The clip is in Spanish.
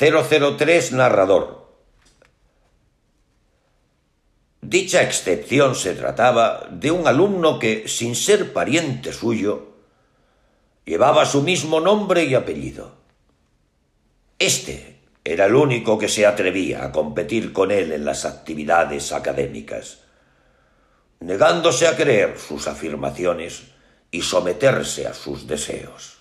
003 narrador. Dicha excepción se trataba de un alumno que, sin ser pariente suyo, llevaba su mismo nombre y apellido. Este era el único que se atrevía a competir con él en las actividades académicas, negándose a creer sus afirmaciones y someterse a sus deseos.